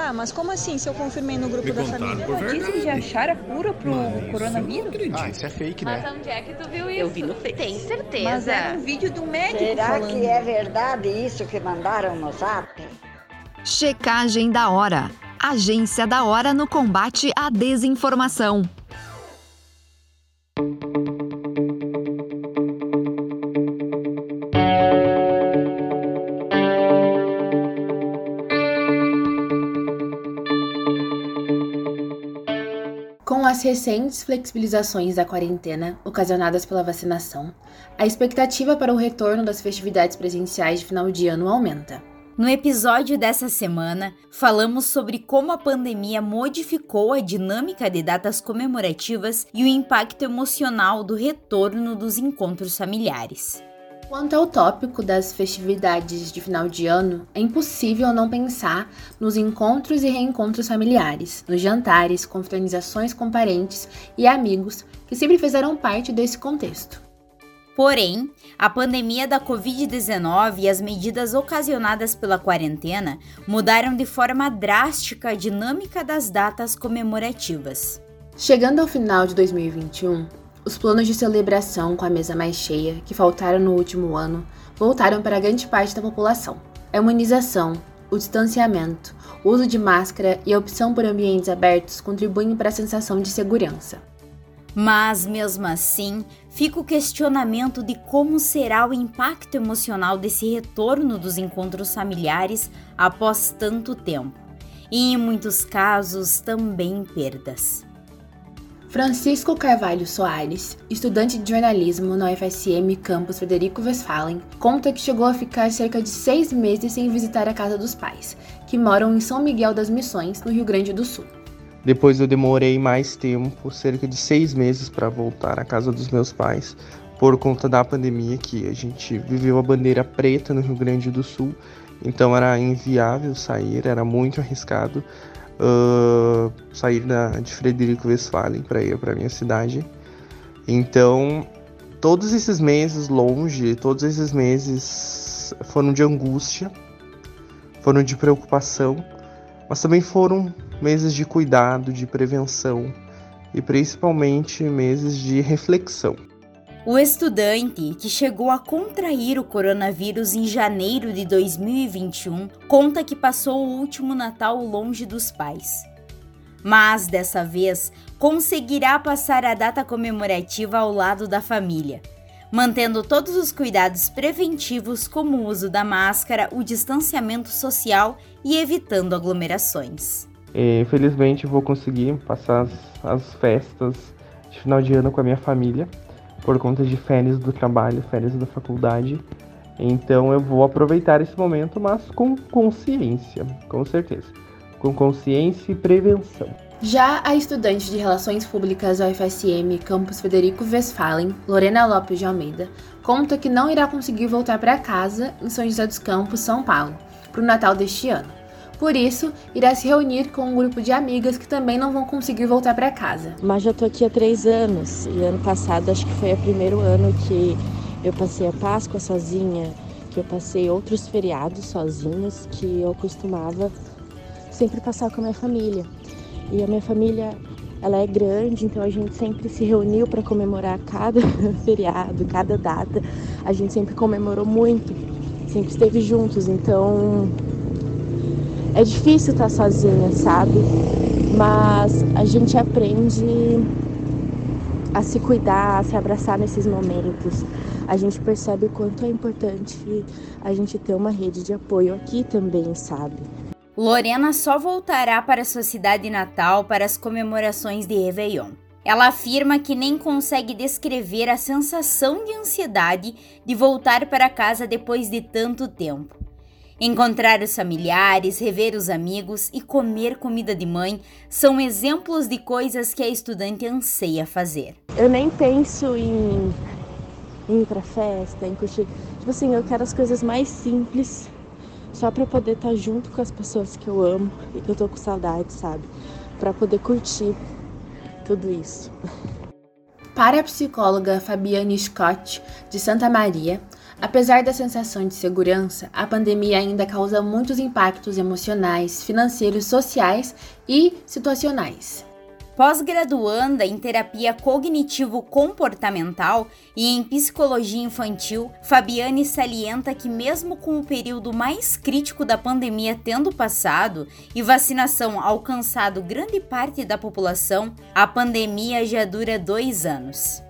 Tá, mas como assim se eu confirmei no grupo Me da família? por Dizem verdade. que acharam a cura pro Mas coronavírus. eu não Ah, acredito. isso é fake, Mas né? onde é que tu viu isso? Eu vi no Face. Tem certeza. Mas era um vídeo do médico Será falando. que é verdade isso que mandaram no zap? Checagem da hora. Agência da hora no combate à desinformação. Com as recentes flexibilizações da quarentena ocasionadas pela vacinação, a expectativa para o retorno das festividades presenciais de final de ano aumenta. No episódio dessa semana, falamos sobre como a pandemia modificou a dinâmica de datas comemorativas e o impacto emocional do retorno dos encontros familiares. Quanto ao tópico das festividades de final de ano, é impossível não pensar nos encontros e reencontros familiares, nos jantares, confraternizações com parentes e amigos que sempre fizeram parte desse contexto. Porém, a pandemia da Covid-19 e as medidas ocasionadas pela quarentena mudaram de forma drástica a dinâmica das datas comemorativas. Chegando ao final de 2021, os planos de celebração com a mesa mais cheia, que faltaram no último ano, voltaram para grande parte da população. A imunização, o distanciamento, o uso de máscara e a opção por ambientes abertos contribuem para a sensação de segurança. Mas, mesmo assim, fica o questionamento de como será o impacto emocional desse retorno dos encontros familiares após tanto tempo. E, em muitos casos, também perdas. Francisco Carvalho Soares, estudante de jornalismo na UFSM Campus Frederico Westphalen, conta que chegou a ficar cerca de seis meses sem visitar a casa dos pais, que moram em São Miguel das Missões, no Rio Grande do Sul. Depois eu demorei mais tempo, cerca de seis meses, para voltar à casa dos meus pais, por conta da pandemia que a gente viveu a bandeira preta no Rio Grande do Sul, então era inviável sair, era muito arriscado uh, sair da, de Frederico Westphalen para ir para minha cidade. Então, todos esses meses longe, todos esses meses foram de angústia, foram de preocupação, mas também foram meses de cuidado, de prevenção e principalmente meses de reflexão. O estudante, que chegou a contrair o coronavírus em janeiro de 2021, conta que passou o último Natal longe dos pais. Mas dessa vez conseguirá passar a data comemorativa ao lado da família, mantendo todos os cuidados preventivos, como o uso da máscara, o distanciamento social e evitando aglomerações. E, felizmente vou conseguir passar as, as festas de final de ano com a minha família por conta de férias do trabalho, férias da faculdade. Então eu vou aproveitar esse momento, mas com consciência, com certeza. Com consciência e prevenção. Já a estudante de Relações Públicas da UFSM Campus Frederico Westphalen, Lorena Lopes de Almeida, conta que não irá conseguir voltar para casa em São José dos Campos, São Paulo, para o Natal deste ano. Por isso, irá se reunir com um grupo de amigas que também não vão conseguir voltar para casa. Mas já tô aqui há três anos e ano passado acho que foi o primeiro ano que eu passei a Páscoa sozinha, que eu passei outros feriados sozinhos, que eu costumava sempre passar com a minha família. E a minha família, ela é grande, então a gente sempre se reuniu para comemorar cada feriado, cada data. A gente sempre comemorou muito, sempre esteve juntos, então é difícil estar sozinha, sabe? Mas a gente aprende a se cuidar, a se abraçar nesses momentos. A gente percebe o quanto é importante a gente ter uma rede de apoio aqui também, sabe? Lorena só voltará para sua cidade natal para as comemorações de Réveillon. Ela afirma que nem consegue descrever a sensação de ansiedade de voltar para casa depois de tanto tempo. Encontrar os familiares, rever os amigos e comer comida de mãe são exemplos de coisas que a estudante anseia fazer. Eu nem penso em, ir pra festa, em curtir. Tipo assim, eu quero as coisas mais simples, só pra poder estar junto com as pessoas que eu amo e que eu tô com saudade, sabe? Pra poder curtir tudo isso. Para a psicóloga Fabiane Scott, de Santa Maria, Apesar da sensação de segurança, a pandemia ainda causa muitos impactos emocionais, financeiros, sociais e situacionais. Pós-graduanda em terapia cognitivo-comportamental e em psicologia infantil, Fabiane salienta que, mesmo com o período mais crítico da pandemia tendo passado e vacinação alcançado grande parte da população, a pandemia já dura dois anos.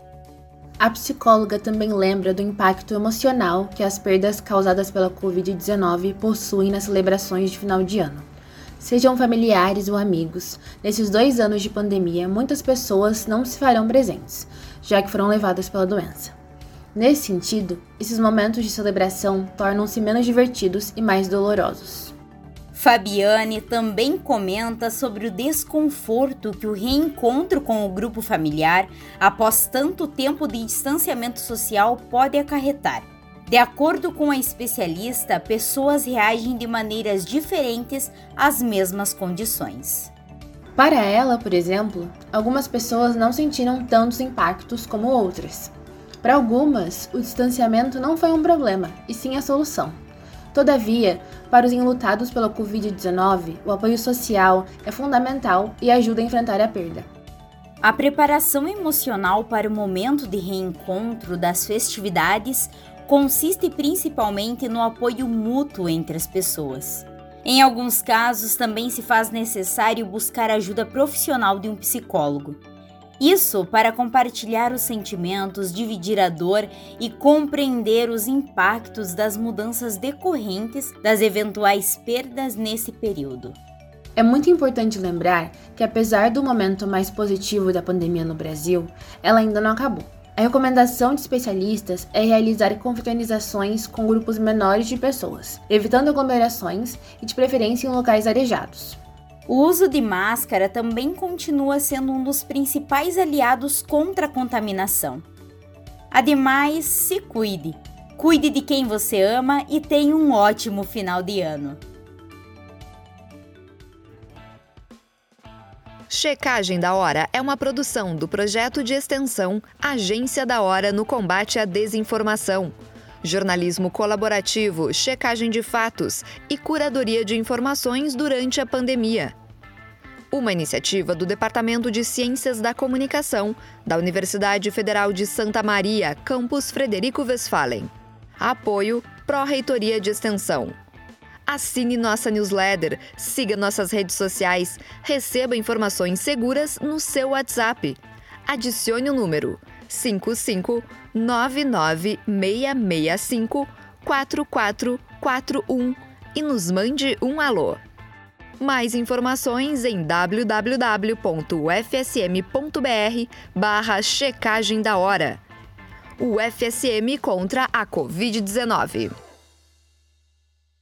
A psicóloga também lembra do impacto emocional que as perdas causadas pela Covid-19 possuem nas celebrações de final de ano. Sejam familiares ou amigos, nesses dois anos de pandemia, muitas pessoas não se farão presentes, já que foram levadas pela doença. Nesse sentido, esses momentos de celebração tornam-se menos divertidos e mais dolorosos. Fabiane também comenta sobre o desconforto que o reencontro com o grupo familiar após tanto tempo de distanciamento social pode acarretar. De acordo com a especialista, pessoas reagem de maneiras diferentes às mesmas condições. Para ela, por exemplo, algumas pessoas não sentiram tantos impactos como outras. Para algumas, o distanciamento não foi um problema, e sim a solução. Todavia, para os enlutados pela Covid-19, o apoio social é fundamental e ajuda a enfrentar a perda. A preparação emocional para o momento de reencontro das festividades consiste principalmente no apoio mútuo entre as pessoas. Em alguns casos, também se faz necessário buscar ajuda profissional de um psicólogo. Isso para compartilhar os sentimentos, dividir a dor e compreender os impactos das mudanças decorrentes das eventuais perdas nesse período. É muito importante lembrar que, apesar do momento mais positivo da pandemia no Brasil, ela ainda não acabou. A recomendação de especialistas é realizar confraternizações com grupos menores de pessoas, evitando aglomerações e, de preferência, em locais arejados. O uso de máscara também continua sendo um dos principais aliados contra a contaminação. Ademais, se cuide. Cuide de quem você ama e tenha um ótimo final de ano. Checagem da Hora é uma produção do projeto de extensão Agência da Hora no combate à desinformação. Jornalismo colaborativo, checagem de fatos e curadoria de informações durante a pandemia uma iniciativa do Departamento de Ciências da Comunicação da Universidade Federal de Santa Maria, campus Frederico Westphalen. Apoio Pró-Reitoria de Extensão. Assine nossa newsletter, siga nossas redes sociais, receba informações seguras no seu WhatsApp. Adicione o número 5599665 4441 e nos mande um alô. Mais informações em www.ufsm.br barra checagem da hora. O FSM contra a Covid-19.